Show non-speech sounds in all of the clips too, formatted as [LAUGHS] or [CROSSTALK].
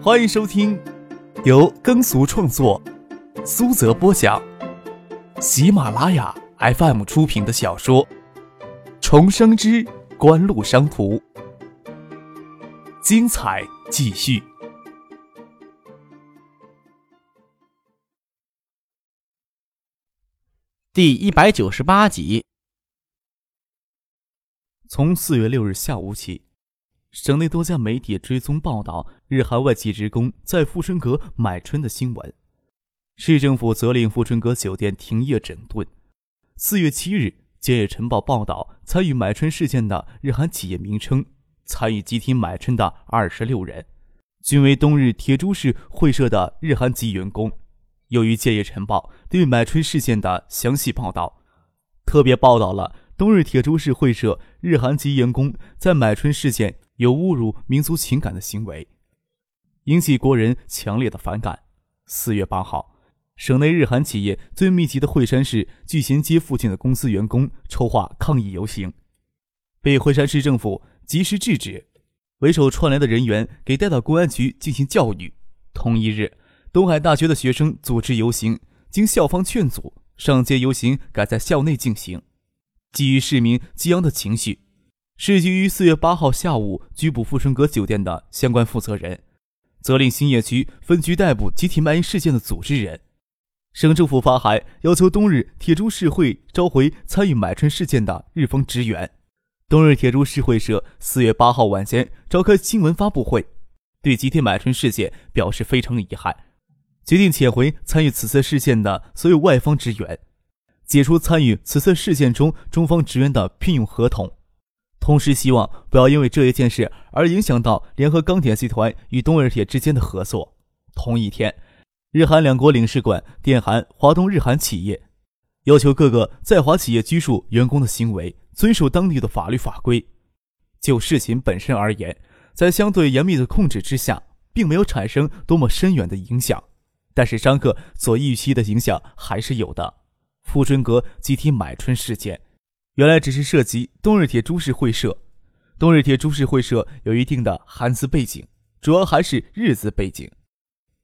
欢迎收听由耕俗创作、苏泽播讲、喜马拉雅 FM 出品的小说《重生之官路商途》，精彩继续，第一百九十八集。从四月六日下午起。省内多家媒体追踪报道日韩外籍职工在富春阁买春的新闻，市政府责令富春阁酒店停业整顿。四月七日，《建业晨报》报道，参与买春事件的日韩企业名称，参与集体买春的二十六人，均为东日铁珠市会社的日韩籍员工。由于《建业晨报》对买春事件的详细报道，特别报道了东日铁珠市会社日韩籍员工在买春事件。有侮辱民族情感的行为，引起国人强烈的反感。四月八号，省内日韩企业最密集的惠山市聚贤街附近的公司员工筹划抗议游行，被惠山市政府及时制止，为首串联的人员给带到公安局进行教育。同一日，东海大学的学生组织游行，经校方劝阻，上街游行改在校内进行。基于市民激昂的情绪。市局于四月八号下午拘捕富春阁酒店的相关负责人，责令兴业区分局逮捕集体卖淫事件的组织人。省政府发函要求东日铁珠市会召回参与买春事件的日方职员。东日铁珠市会社四月八号晚间召开新闻发布会，对集体买春事件表示非常遗憾，决定遣回参与此次事件的所有外方职员，解除参与此次事件中中方职员的聘用合同。同时，希望不要因为这一件事而影响到联合钢铁集团与东日铁之间的合作。同一天，日韩两国领事馆电函华东日韩企业，要求各个在华企业拘束员工的行为遵守当地的法律法规。就事情本身而言，在相对严密的控制之下，并没有产生多么深远的影响。但是，张克所预期的影响还是有的。富春阁集体买春事件。原来只是涉及东日铁株式会社，东日铁株式会社有一定的韩资背景，主要还是日资背景，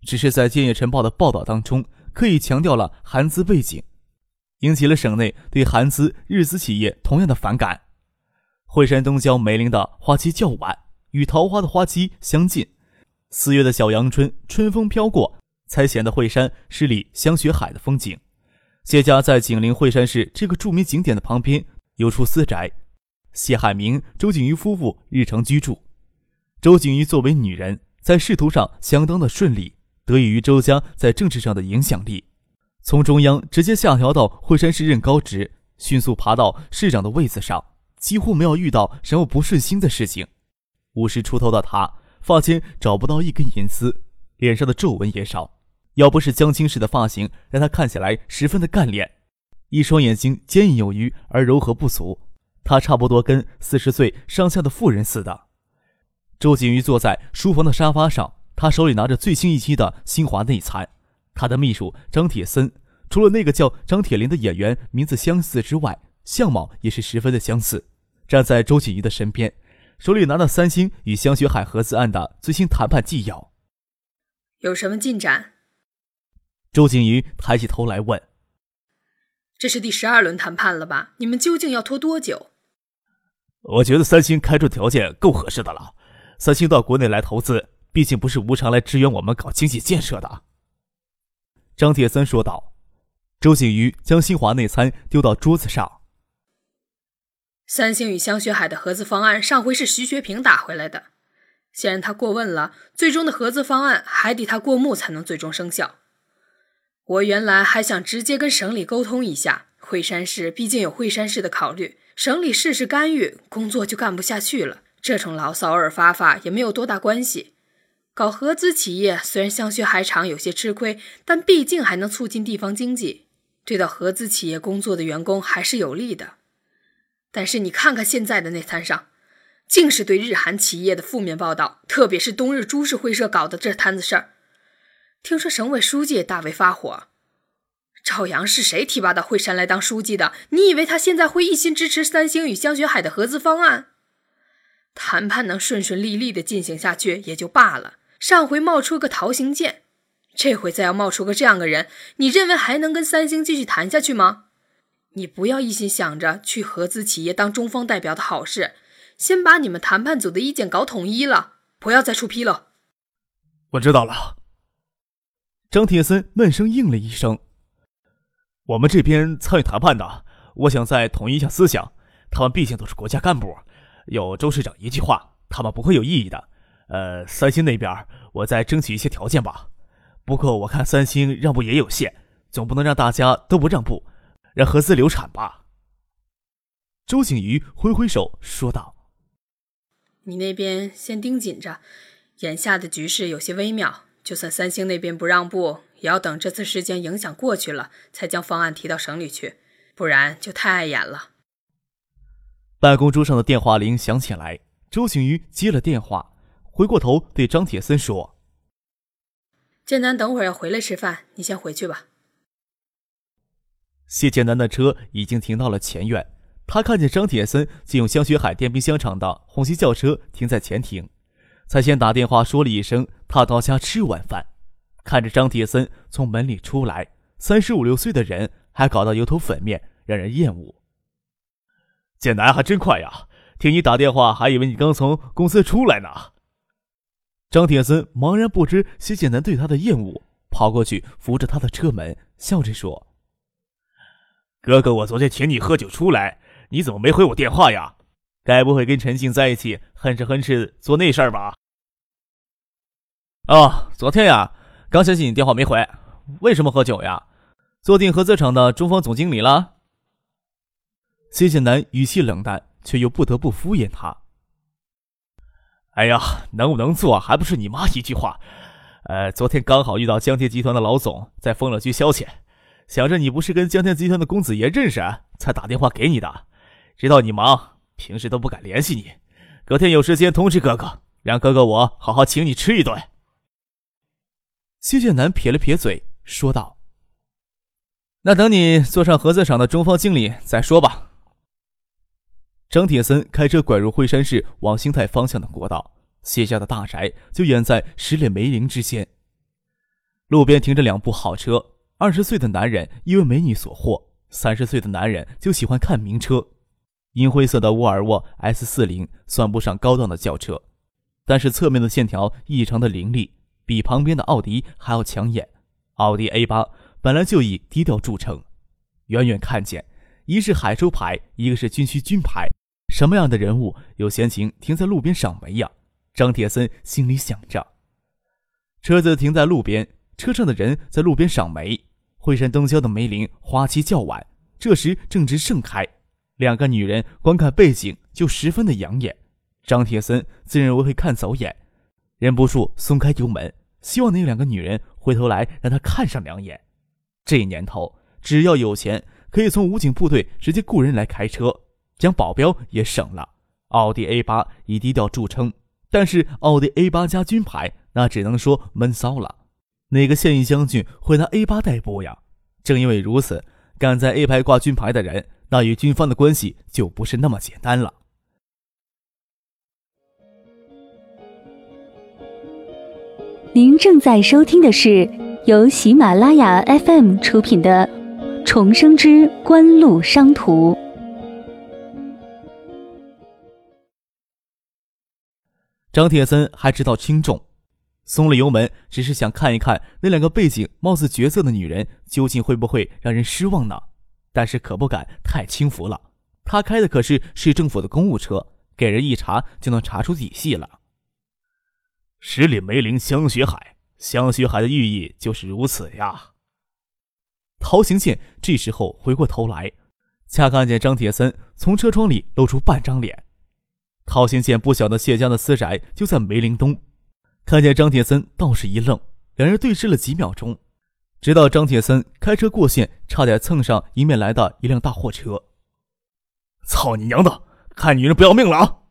只是在《建业晨报》的报道当中刻意强调了韩资背景，引起了省内对韩资、日资企业同样的反感。惠山东郊梅林的花期较晚，与桃花的花期相近，四月的小阳春，春风飘过，才显得惠山十里香雪海的风景。谢家在紧邻惠山市这个著名景点的旁边。有处私宅，谢海明、周景瑜夫妇日常居住。周景瑜作为女人，在仕途上相当的顺利，得益于周家在政治上的影响力，从中央直接下调到惠山市任高职，迅速爬到市长的位子上，几乎没有遇到什么不顺心的事情。五十出头的他，发间找不到一根银丝，脸上的皱纹也少，要不是江青式的发型，让他看起来十分的干练。一双眼睛坚毅有余而柔和不足，他差不多跟四十岁上下的妇人似的。周景瑜坐在书房的沙发上，他手里拿着最新一期的《新华内参》。他的秘书张铁森，除了那个叫张铁林的演员名字相似之外，相貌也是十分的相似。站在周景瑜的身边，手里拿着三星与香雪海合资案的最新谈判纪要。有什么进展？周景瑜抬起头来问。这是第十二轮谈判了吧？你们究竟要拖多久？我觉得三星开出条件够合适的了。三星到国内来投资，毕竟不是无偿来支援我们搞经济建设的。张铁森说道。周景瑜将新华内参丢到桌子上。三星与香雪海的合资方案，上回是徐学平打回来的。显然他过问了，最终的合资方案还得他过目才能最终生效。我原来还想直接跟省里沟通一下，惠山市毕竟有惠山市的考虑，省里事事干预，工作就干不下去了。这种牢骚偶尔发发也没有多大关系。搞合资企业虽然香雪海厂有些吃亏，但毕竟还能促进地方经济，对到合资企业工作的员工还是有利的。但是你看看现在的内参上，尽是对日韩企业的负面报道，特别是东日株式会社搞的这摊子事儿。听说省委书记也大为发火，赵阳是谁提拔到惠山来当书记的？你以为他现在会一心支持三星与香雪海的合资方案？谈判能顺顺利利的进行下去也就罢了，上回冒出个陶行健，这回再要冒出个这样个人，你认为还能跟三星继续谈下去吗？你不要一心想着去合资企业当中方代表的好事，先把你们谈判组的意见搞统一了，不要再出纰漏。我知道了。张铁森闷声应了一声。我们这边参与谈判的，我想再统一一下思想。他们毕竟都是国家干部，有周市长一句话，他们不会有异议的。呃，三星那边，我再争取一些条件吧。不过我看三星让步也有限，总不能让大家都不让步。让合资流产吧。周景瑜挥挥手说道：“你那边先盯紧着，眼下的局势有些微妙，就算三星那边不让步，也要等这次事件影响过去了，才将方案提到省里去，不然就太碍眼了。”办公桌上的电话铃响起来，周景瑜接了电话，回过头对张铁森说：“建南等会儿要回来吃饭，你先回去吧。”谢建南的车已经停到了前院，他看见张铁森借用香雪海电冰箱厂的红旗轿车停在前庭，才先打电话说了一声他到家吃晚饭。看着张铁森从门里出来，三十五六岁的人还搞到油头粉面，让人厌恶。建南还真快呀，听你打电话还以为你刚从公司出来呢。张铁森茫然不知谢建南对他的厌恶，跑过去扶着他的车门，笑着说。哥哥，我昨天请你喝酒出来，你怎么没回我电话呀？该不会跟陈静在一起哼哧哼哧做那事儿吧？哦，昨天呀，刚想起你电话没回。为什么喝酒呀？坐定合资厂的中方总经理了？谢谢南语气冷淡，却又不得不敷衍他。哎呀，能不能做还不是你妈一句话。呃，昨天刚好遇到江天集团的老总在丰乐居消遣。想着你不是跟江天集团的公子爷认识，才打电话给你的。知道你忙，平时都不敢联系你。隔天有时间通知哥哥，让哥哥我好好请你吃一顿。谢建南撇了撇嘴，说道：“那等你坐上合资厂的中方经理再说吧。”张铁森开车拐入惠山市往兴泰方向的国道，谢家的大宅就远在十里梅林之间。路边停着两部好车。二十岁的男人因为美女所惑，三十岁的男人就喜欢看名车。银灰色的沃尔沃 S 四零算不上高档的轿车，但是侧面的线条异常的凌厉，比旁边的奥迪还要抢眼。奥迪 A 八本来就以低调著称，远远看见，一是海州牌，一个是军区军牌，什么样的人物有闲情停在路边赏梅呀？张铁森心里想着。车子停在路边。车上的人在路边赏梅，惠山东郊的梅林花期较晚，这时正值盛开。两个女人观看背景就十分的养眼，张铁森自认为会看走眼，忍不住松开油门，希望那两个女人回头来让他看上两眼。这年头，只要有钱，可以从武警部队直接雇人来开车，将保镖也省了。奥迪 A 八以低调著称，但是奥迪 A 八加军牌，那只能说闷骚了。哪个现役将军会拿 A 八代步呀？正因为如此，敢在 A 牌挂军牌的人，那与军方的关系就不是那么简单了。您正在收听的是由喜马拉雅 FM 出品的《重生之官路商途》。张铁森还知道轻重。松了油门，只是想看一看那两个背景貌似绝色的女人究竟会不会让人失望呢？但是可不敢太轻浮了。他开的可是市政府的公务车，给人一查就能查出底细了。十里梅林香雪海，香雪海的寓意就是如此呀。陶行健这时候回过头来，恰看见张铁森从车窗里露出半张脸。陶行健不晓得谢家的私宅就在梅林东。看见张铁森，倒是一愣，两人对视了几秒钟，直到张铁森开车过线，差点蹭上迎面来的一辆大货车。操你娘的！看女人不要命了啊！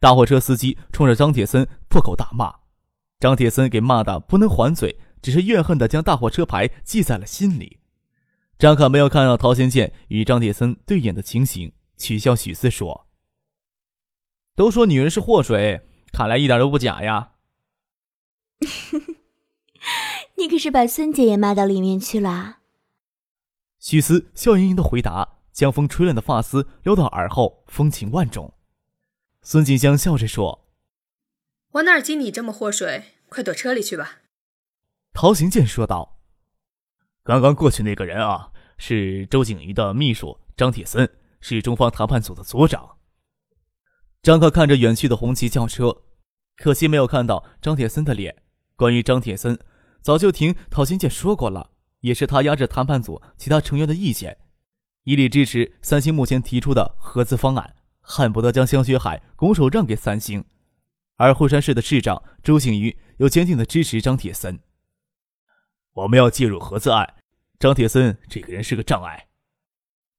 大货车司机冲着张铁森破口大骂，张铁森给骂的不能还嘴，只是怨恨的将大货车牌记在了心里。张可没有看到陶先健与张铁森对眼的情形，取笑许思说：“都说女人是祸水。”看来一点都不假呀！[LAUGHS] 你可是把孙姐也骂到里面去了。许思笑盈盈的回答，将风吹乱的发丝撩到耳后，风情万种。孙锦香笑着说：“我哪经你这么祸水，快躲车里去吧。”陶行健说道：“刚刚过去那个人啊，是周景瑜的秘书张铁森，是中方谈判组的组长。”张克看着远去的红旗轿车，可惜没有看到张铁森的脸。关于张铁森，早就听陶行健说过了，也是他压着谈判组其他成员的意见，一力支持三星目前提出的合资方案。恨不得将香雪海拱手让给三星，而惠山市的市长周景瑜又坚定的支持张铁森。我们要介入合资案，张铁森这个人是个障碍。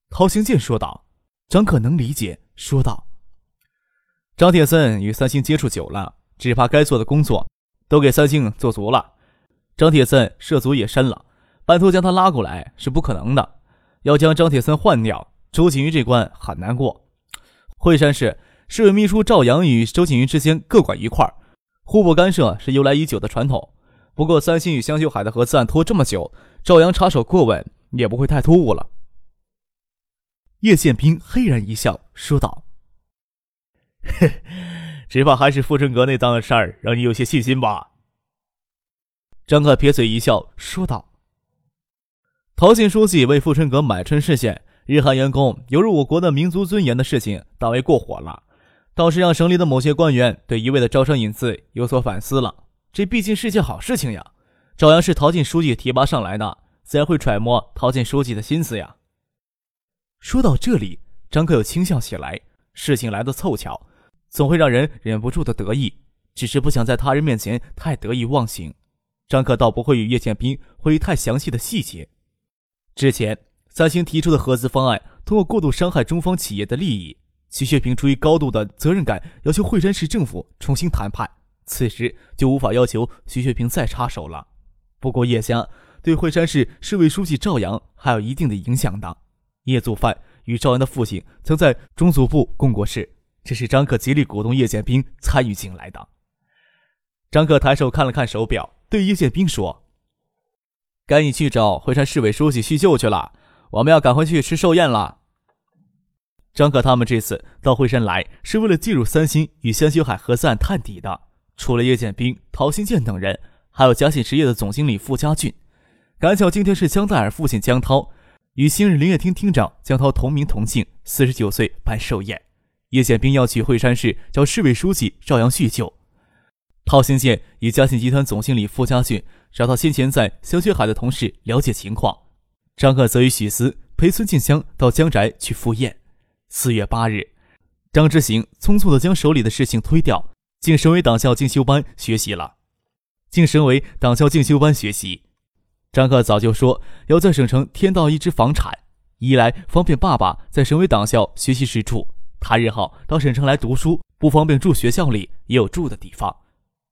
陶行健说道。张可能理解，说道：“张铁森与三星接触久了，只怕该做的工作都给三星做足了。张铁森涉足也深了，半途将他拉过来是不可能的。要将张铁森换掉，周景瑜这关很难过。”惠山市市委秘书赵阳与周景云之间各管一块互不干涉是由来已久的传统。不过，三星与香秀海的合资案拖这么久，赵阳插手过问也不会太突兀了。叶宪兵嘿然一笑，说道：“ [LAUGHS] 嘿，只怕还是富春阁那档子事儿让你有些信心吧。”张克撇嘴一笑，说道：“陶县书记为富春阁买春事件。”日韩员工有辱我国的民族尊严的事情，大为过火了，倒是让省里的某些官员对一味的招商引资有所反思了。这毕竟是件好事情呀。赵阳是陶进书记提拔上来的，自然会揣摩陶进书记的心思呀。说到这里，张克又轻笑起来。事情来得凑巧，总会让人忍不住的得意，只是不想在他人面前太得意忘形。张克倒不会与叶剑兵回忆太详细的细节。之前。三星提出的合资方案，通过过度伤害中方企业的利益。徐学平出于高度的责任感，要求惠山市政府重新谈判。此时就无法要求徐学平再插手了。不过叶家对惠山市市委书记赵阳还有一定的影响的。叶祖范与赵阳的父亲曾在中组部共过事，这是张克极力鼓动叶剑兵参与进来的。张克抬手看了看手表，对叶剑兵说：“该你去找惠山市委书记叙旧去了。”我们要赶回去吃寿宴了。张可他们这次到惠山来，是为了介入三星与香秀海合资案探底的。除了叶剑兵、陶新建等人，还有嘉信实业的总经理傅家俊。赶巧今天是江黛尔父亲江涛与新日林业厅厅长江涛同名同姓，四十九岁办寿宴。叶剑兵要去惠山市找市委书记赵阳叙旧。陶新建与嘉信集团总经理傅家俊找到先前在香雪海的同事了解情况。张克则与许思陪孙静香到江宅去赴宴。四月八日，张之行匆匆地将手里的事情推掉，进省委党校进修班学习了。进省委党校进修班学习，张克早就说要在省城添到一支房产，一来方便爸爸在省委党校学习时住，他日后到省城来读书不方便住学校里也有住的地方。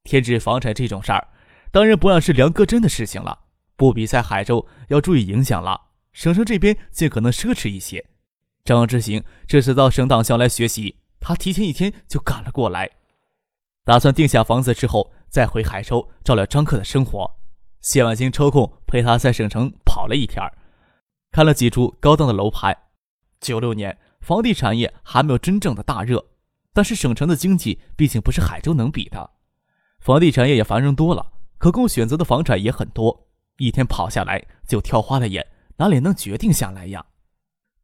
添置房产这种事儿，当然不让是梁戈真的事情了。不比在海州要注意影响了，省城这边尽可能奢侈一些。张之行这次到省党校来学习，他提前一天就赶了过来，打算定下房子之后再回海州照料张克的生活。谢婉清抽空陪他在省城跑了一天，看了几处高档的楼盘。九六年房地产业还没有真正的大热，但是省城的经济毕竟不是海州能比的，房地产业也繁荣多了，可供选择的房产也很多。一天跑下来就挑花了眼，哪里能决定下来呀？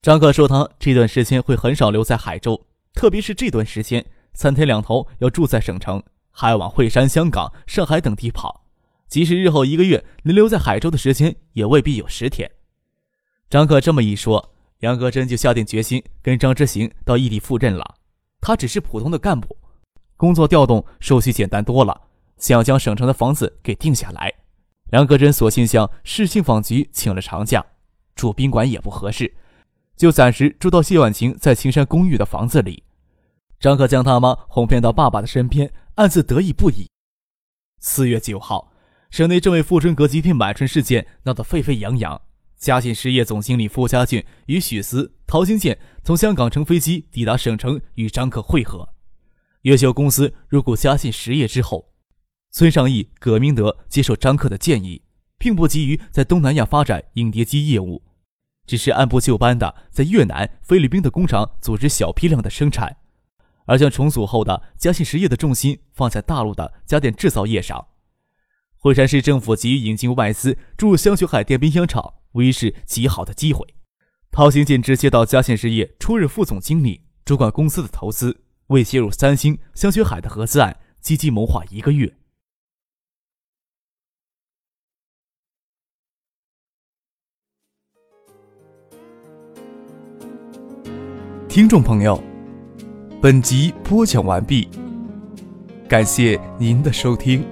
张克说他这段时间会很少留在海州，特别是这段时间，三天两头要住在省城，还要往惠山、香港、上海等地跑。即使日后一个月能留在海州的时间，也未必有十天。张克这么一说，杨格真就下定决心跟张之行到异地赴任了。他只是普通的干部，工作调动手续简单多了，想将省城的房子给定下来。梁格真索性向市信访局请了长假，住宾馆也不合适，就暂时住到谢婉晴在青山公寓的房子里。张克将他妈哄骗到爸爸的身边，暗自得意不已。四月九号，省内正为富春阁集体买春事件闹得沸沸扬扬。嘉信实业总经理傅家俊与许思、陶兴建从香港乘飞机抵达省城与张克会合。越秀公司入股嘉信实业之后。孙尚义、葛明德接受张克的建议，并不急于在东南亚发展影碟机业务，只是按部就班的在越南、菲律宾的工厂组织小批量的生产，而将重组后的嘉信实业的重心放在大陆的家电制造业上。惠山市政府急于引进外资注入香雪海电冰箱厂，无疑是极好的机会。陶行健直接到嘉信实业出任副总经理，主管公司的投资，为介入三星、香雪海的合资案积极谋划一个月。听众朋友，本集播讲完毕，感谢您的收听。